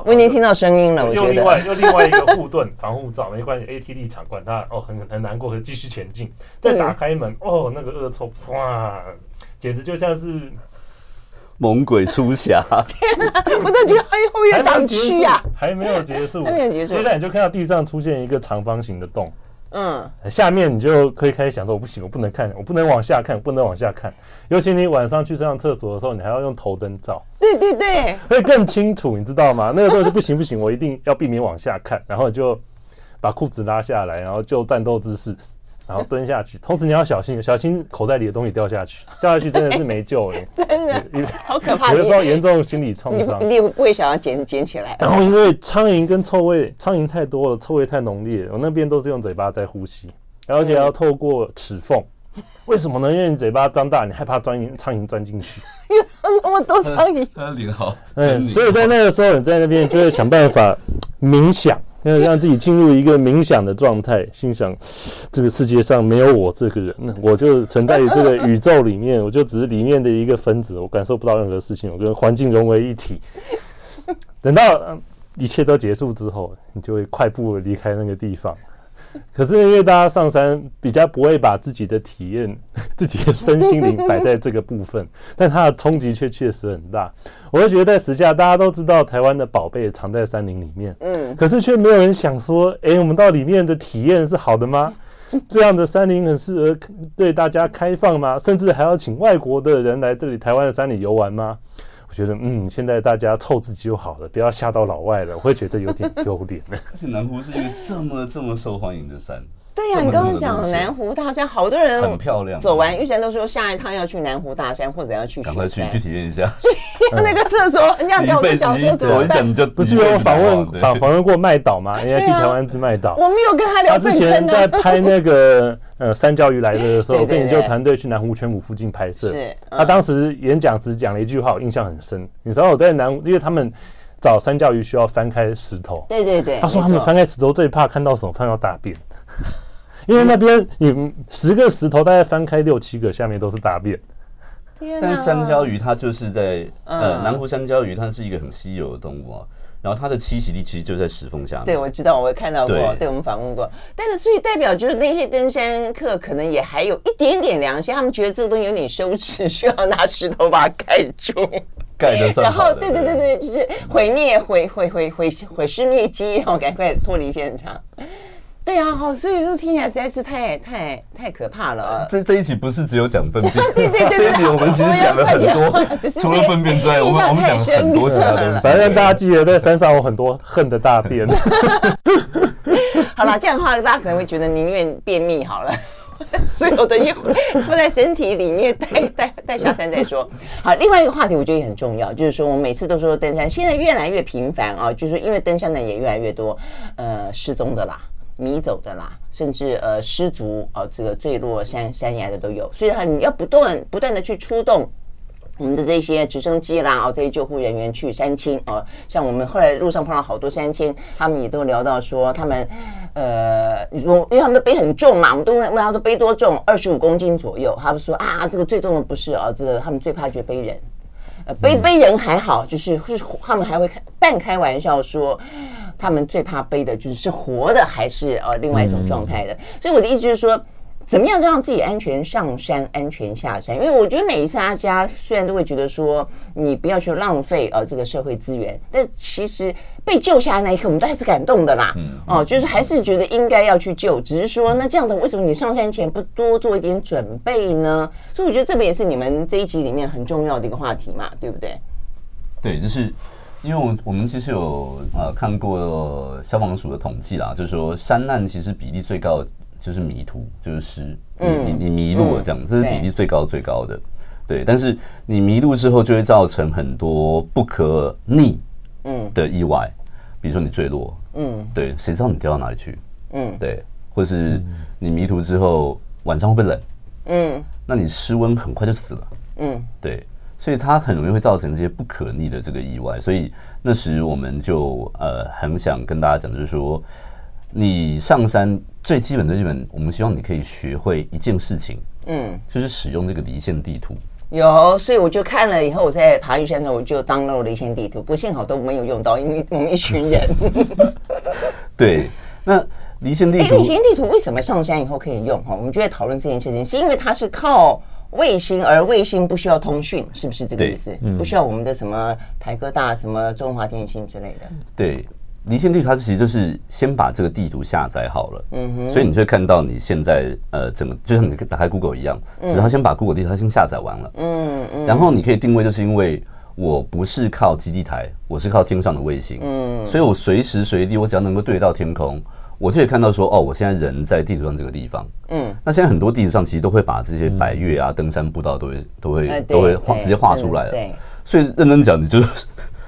Speaker 1: 我已经听到声音了，我觉得。
Speaker 3: 又另外又另外一个护盾防护罩，没关系，AT 立场管他哦，很很难过，可继续前进。再打开门，哦，那个恶臭，哇，简直就像是
Speaker 2: 猛鬼出闸。
Speaker 1: 天啊，我都觉得哎后面长蛆啊，
Speaker 3: 还没有结束，
Speaker 1: 还没有结束。
Speaker 3: 接下来你就看到地上出现一个长方形的洞。嗯，下面你就可以开始想说，我不行，我不能看，我不能往下看，不能往下看。尤其你晚上去上厕所的时候，你还要用头灯照，
Speaker 1: 对对对，
Speaker 3: 会更清楚，你知道吗？那个时候就不行不行，我一定要避免往下看，然后就把裤子拉下来，然后就战斗姿势。然后蹲下去，同时你要小心，小心口袋里的东西掉下去，掉下去真的是没救了，
Speaker 1: 真的，好可怕。
Speaker 3: 有的时候严重心理创伤，
Speaker 1: 你不会想要捡捡起来。
Speaker 3: 然后因为苍蝇跟臭味，苍蝇太多了，臭味太浓烈，我那边都是用嘴巴在呼吸，而且要透过齿缝。为什么呢？因为你嘴巴张大，你害怕钻苍蝇钻进去。
Speaker 1: 有那么多苍蝇，
Speaker 2: 他脸好。
Speaker 3: 嗯，所以在那个时候，你在那边就会想办法冥想。要让自己进入一个冥想的状态，心想这个世界上没有我这个人，我就存在于这个宇宙里面，我就只是里面的一个分子，我感受不到任何事情，我跟环境融为一体。等到一切都结束之后，你就会快步离开那个地方。可是因为大家上山比较不会把自己的体验、自己的身心灵 摆在这个部分，但它的冲击却确实很大。我会觉得在时下，大家都知道台湾的宝贝藏在山林里面，嗯，可是却没有人想说，诶，我们到里面的体验是好的吗？这样的山林很适合对大家开放吗？甚至还要请外国的人来这里台湾的山里游玩吗？觉得嗯，现在大家凑自己就好了，不要吓到老外了。我会觉得有点丢脸。
Speaker 2: 而 且南湖是一个这么这么受欢迎的山。
Speaker 1: 对呀、啊，你刚刚讲南湖大山，好多人
Speaker 2: 很漂亮。
Speaker 1: 走完玉山都说下一趟要去南湖大山，或者要去雪山。赶快
Speaker 2: 去去体验一下。
Speaker 1: 去那个厕所，人家叫我小说怎么
Speaker 2: 办？你就
Speaker 3: 不是有访问访访问过麦岛吗？人家去台湾之麦岛。
Speaker 1: 我没有跟他聊。
Speaker 3: 他之前在拍那个呃三教鱼来的时候，我跟研究团队去南湖全谷附近拍摄。是。他当时演讲时讲了一句话，我印象很深。你知道我在南，因为他们找三教鱼需要翻开石头。
Speaker 1: 对对对。
Speaker 3: 他说他们翻开石头最怕看到什么？看到大便。因为那边你十个石头大概翻开六七个，下面都是大便。
Speaker 2: 但是香蕉鱼它就是在呃南湖香蕉鱼，它是一个很稀有的动物啊。然后它的栖息地其实就在石缝下面。
Speaker 1: 对，我知道，我也看到过，对，我们访问过。但是所以代表就是那些登山客可能也还有一点点良心，他们觉得这个东西有点羞耻，需要拿石头把它盖住。
Speaker 2: 盖得算好。
Speaker 1: 然后对对对对，就是毁灭毁毁毁毁毁尸灭迹，然后赶快脱离现场。对啊，好，所以这听起来实在是太太太可怕了。
Speaker 2: 这这一集不是只有讲粪便，
Speaker 1: 对对对，
Speaker 2: 这一集我们其实讲了很多，除了粪便之外，我们我们讲了很多其他东西。
Speaker 3: 反正大家记得在山上有很多恨的大便。
Speaker 1: 好了，这样的话大家可能会觉得宁愿便秘好了，所有的东西放在身体里面带带带下山再说。好，另外一个话题我觉得也很重要，就是说我们每次都说登山，现在越来越频繁啊，就是因为登山的也越来越多，呃，失踪的啦。迷走的啦，甚至呃失足哦，这个坠落山山崖的都有，所以他你要不断不断的去出动我们的这些直升机啦，哦这些救护人员去山青哦，像我们后来路上碰到好多山青，他们也都聊到说他们呃，你说因为他们都背很重嘛，我们都问问他都背多重，二十五公斤左右，他们说啊这个最重的不是啊，这个他们最怕就是背人。呃，背背人还好，就是是他们还会开半开玩笑说，他们最怕背的就是是活的还是呃另外一种状态的。所以我的意思就是说，怎么样让自己安全上山、安全下山？因为我觉得每一次大家虽然都会觉得说你不要去浪费呃这个社会资源，但其实被救下来那一刻，我们都还是感动的啦。嗯，哦，就是还是觉得应该要去救，只是说那这样的为什么你上山前不多做一点准备呢？所以我觉得这个也是你们这一集里面很重要的一个话题嘛，对不对？
Speaker 2: 对，就是因为我我们其实有呃看过消防署的统计啦，就是说山难其实比例最高的。就是迷途，就是失，嗯、你你你迷路了，这样，嗯、这是比例最高最高的，对，但是你迷路之后，就会造成很多不可逆，嗯的意外，嗯、比如说你坠落，嗯，对，谁知道你掉到哪里去，嗯，对，或是你迷途之后晚上会不会冷，嗯，那你失温很快就死了，嗯，对，所以它很容易会造成这些不可逆的这个意外，所以那时我们就呃很想跟大家讲，就是说。你上山最基本的基本，我们希望你可以学会一件事情，嗯，就是使用这个离线地图。
Speaker 1: 有，所以我就看了以后，我在爬玉山的时候，我就 download 离线地图，不过幸好都没有用到，因为我们一群人。
Speaker 2: 对，那离线地图，
Speaker 1: 离线地图为什么上山以后可以用？哈，我们就在讨论这件事情，是因为它是靠卫星，而卫星不需要通讯，是不是这个意思？嗯，不需要我们的什么台科大、什么中华电信之类的。
Speaker 2: 对。离线地图它其实就是先把这个地图下载好了，嗯哼，所以你就会看到你现在呃整个就像你打开 Google 一样，只是它先把 Google 地图它先下载完了，嗯嗯，然后你可以定位，就是因为我不是靠基地台，我是靠天上的卫星，嗯，所以我随时随地我只要能够对到天空，我就可以看到说哦，我现在人在地图上这个地方，嗯，那现在很多地图上其实都会把这些百岳啊、登山步道都会都会都会画直接画出来了，对，所以认真讲，你就是。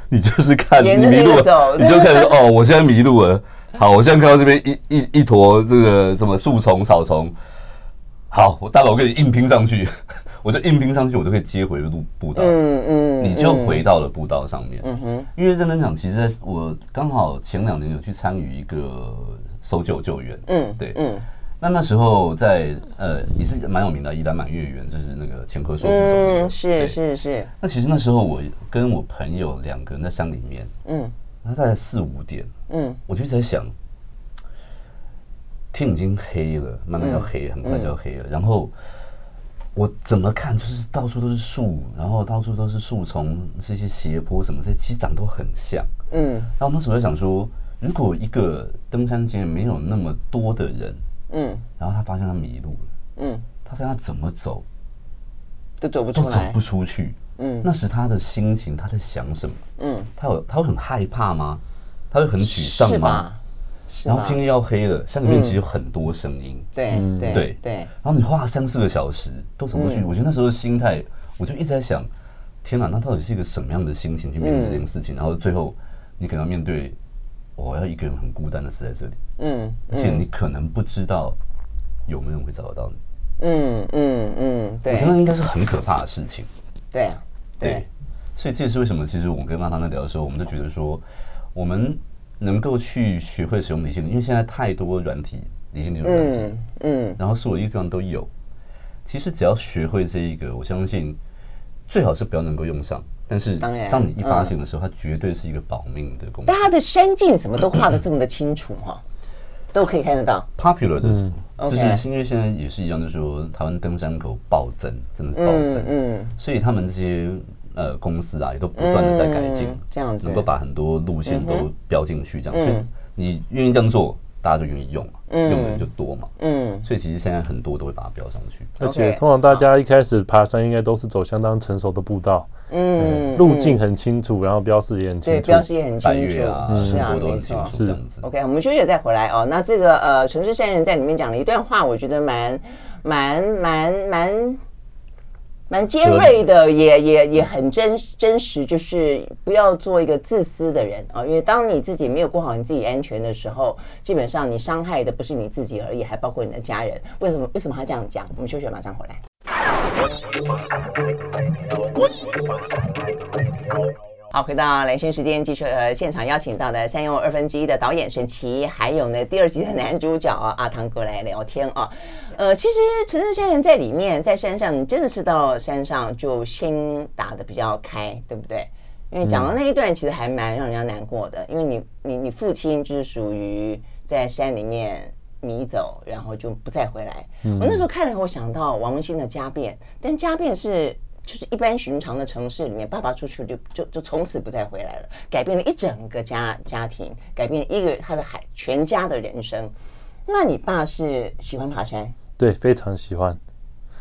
Speaker 2: 你就是看你迷路了，你就看说 哦，我现在迷路了。好，我现在看到这边一一一坨这个什么树丛草丛，好，我大佬我给你硬拼上去，我就硬拼上去，我就可以接回路步道。嗯嗯，你就回到了步道上面。嗯哼，因为认真讲，其实我刚好前两年有去参与一个搜救救援。嗯，对，嗯。那那时候在呃也是蛮有名的，宜兰满月园就是那个前科说，
Speaker 1: 嗯，是是是。
Speaker 2: 那其实那时候我跟我朋友两个人在山里面，嗯，那大概四五点，嗯，我就在想，天已经黑了，慢慢要黑，很快就要黑了。然后我怎么看，就是到处都是树，然后到处都是树丛，这些斜坡什么这些，其实长都很像，嗯。然后那时候我就想说，如果一个登山经验没有那么多的人。嗯，然后他发现他迷路了。嗯，他发现他怎么走
Speaker 1: 都走不出来，
Speaker 2: 都走不出去。嗯，那时他的心情，他在想什么？嗯，他有他会很害怕吗？他会很沮丧吗？然后天要黑了，山里面其实有很多声音。
Speaker 1: 对对对对。然
Speaker 2: 后你花了三四个小时都走不出去，我觉得那时候的心态，我就一直在想：天哪，那到底是一个什么样的心情去面对这件事情？然后最后你可能要面对。我要一个人很孤单的死在这里，嗯，而且你可能不知道有没有人会找得到你，嗯嗯嗯，对，我觉得应该是很可怕的事情，
Speaker 1: 对啊，对，
Speaker 2: 所以这也是为什么，其实我跟妈妈在聊的时候，我们都觉得说，我们能够去学会使用理性，因为现在太多软体，理性这种软体，嗯，然后所有一个地方都有，其实只要学会这一个，我相信最好是不要能够用上。但是，当然，当你一发现的时候，它绝对是一个保命的工具。
Speaker 1: 但它的山径什么都画的这么的清楚哈，都可以看得到。
Speaker 2: Popular 的，就是因为现在也是一样，就是说台湾登山口暴增，真的是暴增。嗯，所以他们这些呃公司啊，也都不断的在改进，这样子能够把很多路线都标进去，这样。所以你愿意这样做，大家就愿意用嘛，用的人就多嘛。嗯，所以其实现在很多都会把它标上去。
Speaker 3: 而且通常大家一开始爬山，应该都是走相当成熟的步道。嗯，路径很清楚，然后标示也很清楚，
Speaker 1: 对，标示也很清楚，是啊，没错，是这样子。OK，我们休息再回来哦。那这个呃，城市山人在里面讲了一段话，我觉得蛮蛮蛮蛮蛮尖锐的，也也也很真真实，就是不要做一个自私的人啊，因为当你自己没有过好你自己安全的时候，基本上你伤害的不是你自己而已，还包括你的家人。为什么？为什么他这样讲？我们休息，马上回来。好，回到兰萱时间，继续呃现场邀请到的三又二分之一的导演沈琦，还有呢第二集的男主角啊阿汤哥来聊天啊。呃，其实城市山人在里面，在山上，你真的是到山上就心打的比较开，对不对？因为讲到那一段，其实还蛮让人家难过的，因为你你你父亲就是属于在山里面迷走，然后就不再回来。嗯、我那时候看了，我想到王文兴的《家变》，但《家变》是就是一般寻常的城市里面，爸爸出去就就就从此不再回来了，改变了一整个家家庭，改变一个他的孩全家的人生。那你爸是喜欢爬山？
Speaker 3: 对，非常喜欢。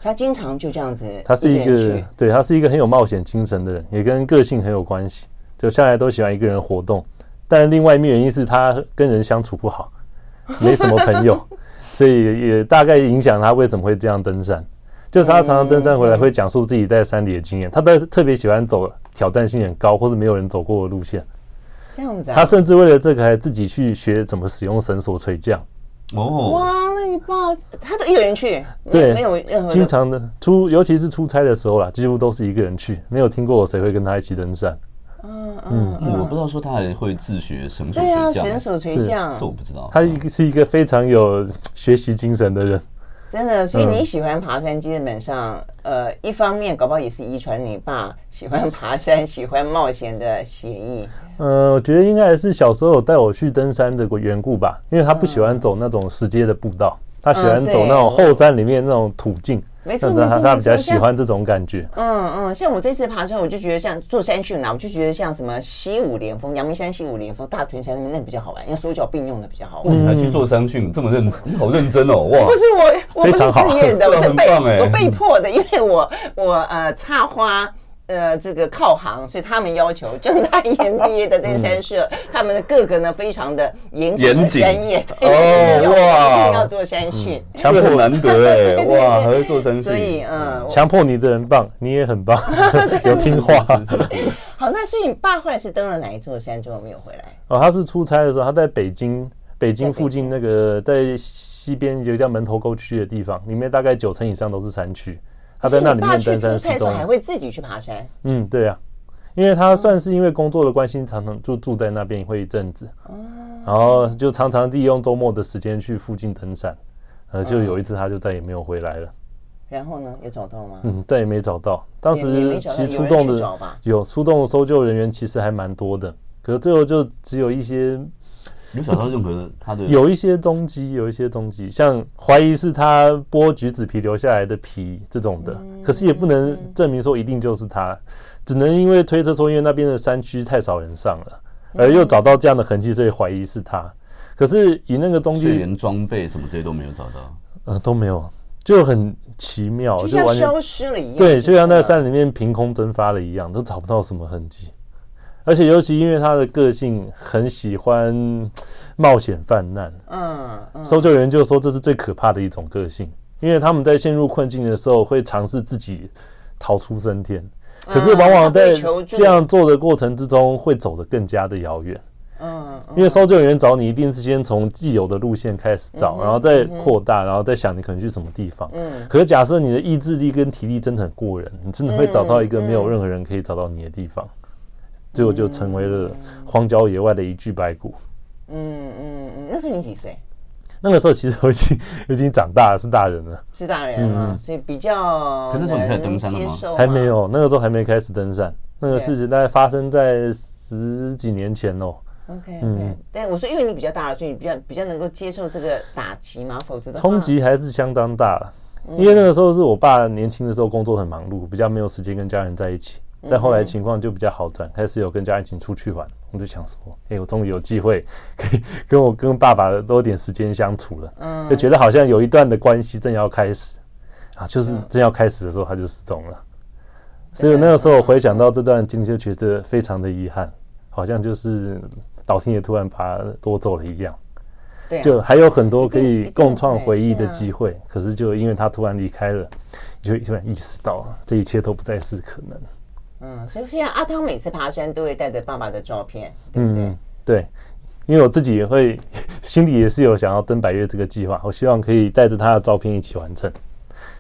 Speaker 1: 他经常就这样子。
Speaker 3: 他是一个，对，他是一个很有冒险精神的人，也跟个性很有关系。就向来都喜欢一个人活动，但另外一面原因是他跟人相处不好，没什么朋友，所以也大概影响他为什么会这样登山。就是他常常登山回来会讲述自己在山里的经验，他都特别喜欢走挑战性很高或是没有人走过的路线。
Speaker 1: 这样子啊？
Speaker 3: 他甚至为了这个还自己去学怎么使用绳索垂降。
Speaker 2: 哦，
Speaker 1: 哇，那你爸他都一个人去？
Speaker 3: 对，
Speaker 1: 没有任何
Speaker 3: 经常的出，尤其是出差的时候啦，几乎都是一个人去，没有听过谁会跟他一起登山。
Speaker 1: 嗯嗯，
Speaker 2: 嗯，我不知道说他还会自学绳索垂降。
Speaker 1: 对啊，绳索垂降，
Speaker 2: 这我不知道。
Speaker 3: 他一个是一个非常有学习精神的人。
Speaker 1: 真的，所以你喜欢爬山，基本上，呃，一方面搞不好也是遗传你爸喜欢爬山、喜欢冒险的协议。
Speaker 3: 呃，我觉得应该还是小时候有带我去登山的缘故吧，因为他不喜欢走那种石阶的步道，他喜欢走那种后山里面那种土径。
Speaker 1: 没错，没错，
Speaker 3: 他比较喜欢这种感觉。
Speaker 1: 嗯嗯，像我这次爬山，我就觉得像做山训啦，我就觉得像什么西武连峰、阳明山西武连峰、大屯山那边那比较好玩，因为手脚并用的比较好玩。
Speaker 2: 你还去做山训，这么认，你好认真哦，哇！
Speaker 1: 不是我，我不是自愿的，我是被
Speaker 2: 我
Speaker 1: 被迫的，因为我我呃插花。呃，这个靠行，所以他们要求正大研毕业的登山社，嗯、他们的个个呢非常的严谨、专业，
Speaker 2: 哦哇，
Speaker 1: 一定要做山训，
Speaker 2: 强迫难得哎，哇，还会做山训，
Speaker 1: 所以嗯，
Speaker 3: 强迫你的人棒，你也很棒，有听话。
Speaker 1: 好，那所以你爸后来是登了哪一座山之后没有回来？
Speaker 3: 哦，他是出差的时候，他在北京，北京附近那个在西边有一个叫门头沟区的地方，里面大概九成以上都是山区。他在那里面登山失踪，
Speaker 1: 还会自己去爬山。
Speaker 3: 嗯，对啊，因为他算是因为工作的关系，常常就住在那边会一阵子，然后就常常利用周末的时间去附近登山。呃，就有一次他就再也没有回来了。
Speaker 1: 然后呢，有找到吗？
Speaker 3: 嗯，再也没找到。当时其实出动的有出动的搜救人员其实还蛮多的，可是最后就只有一些。
Speaker 2: 有找到任何的他的
Speaker 3: 有一些踪迹，有一些踪迹，像怀疑是他剥橘子皮留下来的皮这种的，可是也不能证明说一定就是他，只能因为推测说因为那边的山区太少人上了，而又找到这样的痕迹，所以怀疑是他。可是以那个踪迹，
Speaker 2: 连装备什么这些都没有找到，
Speaker 3: 呃，都没有，就很奇妙，
Speaker 1: 就像消失了一样，
Speaker 3: 对，就像在山里面凭空蒸发了一样，都找不到什么痕迹。而且尤其因为他的个性很喜欢 冒险犯难，嗯，嗯，搜救员就说这是最可怕的一种个性，因为他们在陷入困境的时候会尝试自己逃出升天，可是往往在这样做的过程之中会走得更加的遥远，嗯，因为搜救员找你一定是先从既有的路线开始找，然后再扩大，然后再想你可能去什么地方，嗯，可是假设你的意志力跟体力真的很过人，你真的会找到一个没有任何人可以找到你的地方。最后就成为了荒郊野外的一具白骨。
Speaker 1: 嗯嗯嗯，那时候你几岁？
Speaker 3: 那个时候其实我已经已经长大了，是大人了。
Speaker 1: 是大人了，嗯、所以比较。
Speaker 2: 可那时候你开始登山了吗？
Speaker 3: 还没有，那个时候还没开始登山。那个事情大概发生在十几年前哦。
Speaker 1: OK OK，嗯，但我说因为你比较大了，所以你比较比较能够接受这个打击嘛，否则
Speaker 3: 冲击还是相当大了。因为那个时候是我爸年轻的时候工作很忙碌，比较没有时间跟家人在一起。但后来情况就比较好转，开始有跟家人一起出去玩，我就想说，哎，我终于有机会可以跟我跟爸爸多点时间相处了，嗯，就觉得好像有一段的关系正要开始，啊，就是正要开始的时候他就失踪了，所以那个时候我回想到这段经历，就觉得非常的遗憾，好像就是老天爷突然把他夺走了一样，对，就还有很多可以共创回忆的机会，可是就因为他突然离开了，就突然意识到这一切都不再是可能。
Speaker 1: 嗯，所以现在阿汤每次爬山都会带着爸爸的照片，对不对？嗯，
Speaker 3: 对，因为我自己也会心里也是有想要登百岳这个计划，我希望可以带着他的照片一起完成。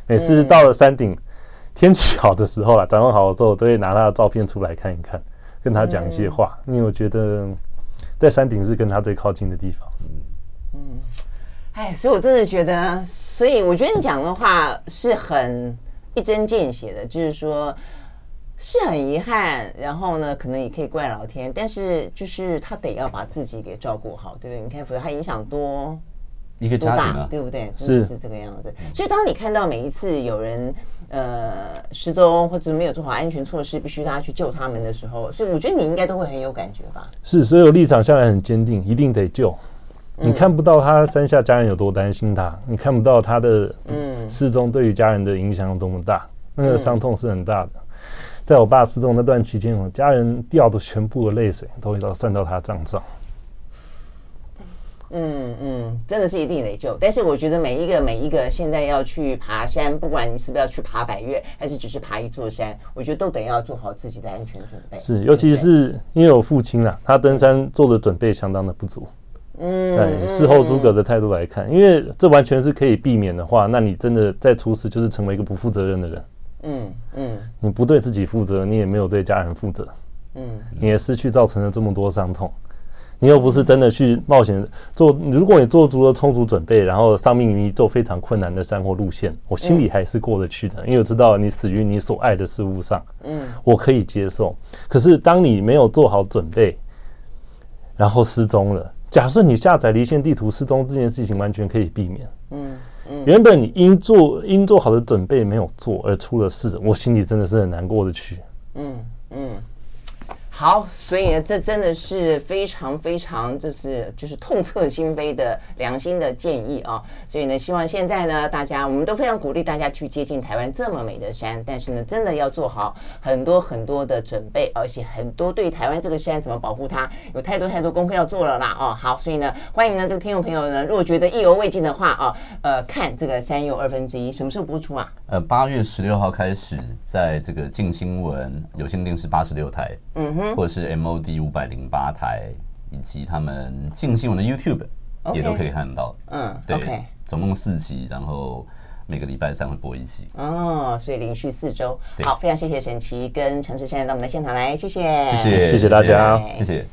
Speaker 3: 每次到了山顶，天气好的时候啦，早上好的时候，我都会拿他的照片出来看一看，跟他讲一些话，因为我觉得在山顶是跟他最靠近的地方。
Speaker 1: 嗯，哎，所以我真的觉得，所以我觉得你讲的话是很一针见血的，就是说。是很遗憾，然后呢，可能也可以怪老天，但是就是他得要把自己给照顾好，对不对？你看，否则他影响多
Speaker 2: 一个家庭啊，
Speaker 1: 对不对？
Speaker 3: 是
Speaker 1: 是这个样子。所以当你看到每一次有人呃失踪或者没有做好安全措施，必须大家去救他们的时候，所以我觉得你应该都会很有感觉吧？
Speaker 3: 是，所以我立场下来很坚定，一定得救。你看不到他山下家人有多担心他，你看不到他的嗯失踪对于家人的影响有多么大，那个伤痛是很大的。在我爸失踪那段期间，我家人掉的全部的泪水都要算到他账上。
Speaker 1: 嗯嗯，真的是一定得救。但是我觉得每一个每一个现在要去爬山，不管你是不是要去爬百岳，还是只是爬一座山，我觉得都得要做好自己的安全准备。
Speaker 3: 是，尤其是因为我父亲啊，他登山做的准备相当的不足。嗯，事后诸葛的态度来看，因为这完全是可以避免的话，那你真的在出事就是成为一个不负责任的人。嗯嗯，你不对自己负责，你也没有对家人负责。嗯，你也失去造成了这么多伤痛。你又不是真的去冒险做，如果你做足了充足准备，然后丧命于一座非常困难的山或路线，我心里还是过得去的，因为我知道你死于你所爱的事物上，嗯，我可以接受。可是当你没有做好准备，然后失踪了，假设你下载离线地图失踪这件事情完全可以避免，嗯嗯，原本你应做应做好的准备没有做而出了事，我心里真的是很难过的去，嗯嗯。
Speaker 1: 好，所以呢，这真的是非常非常，就是就是痛彻心扉的良心的建议啊。所以呢，希望现在呢，大家我们都非常鼓励大家去接近台湾这么美的山，但是呢，真的要做好很多很多的准备，而且很多对台湾这个山怎么保护它，有太多太多功课要做了啦。哦，好，所以呢，欢迎呢这个听众朋友呢，如果觉得意犹未尽的话啊，呃，看这个山有二分之一什么时候播出啊？
Speaker 2: 呃，八月十六号开始，在这个静新闻有线电视八十六台，嗯哼。或者是 MOD 五百零八台，以及他们静新闻的 YouTube 也都可以看到。嗯，对，总共四集，然后每个礼拜三会播一期。
Speaker 1: 哦，所以连续四周。好，非常谢谢沈琦跟陈志先生到我们的现场来，谢谢，
Speaker 2: 谢谢，
Speaker 3: 谢谢大家，
Speaker 2: 谢谢。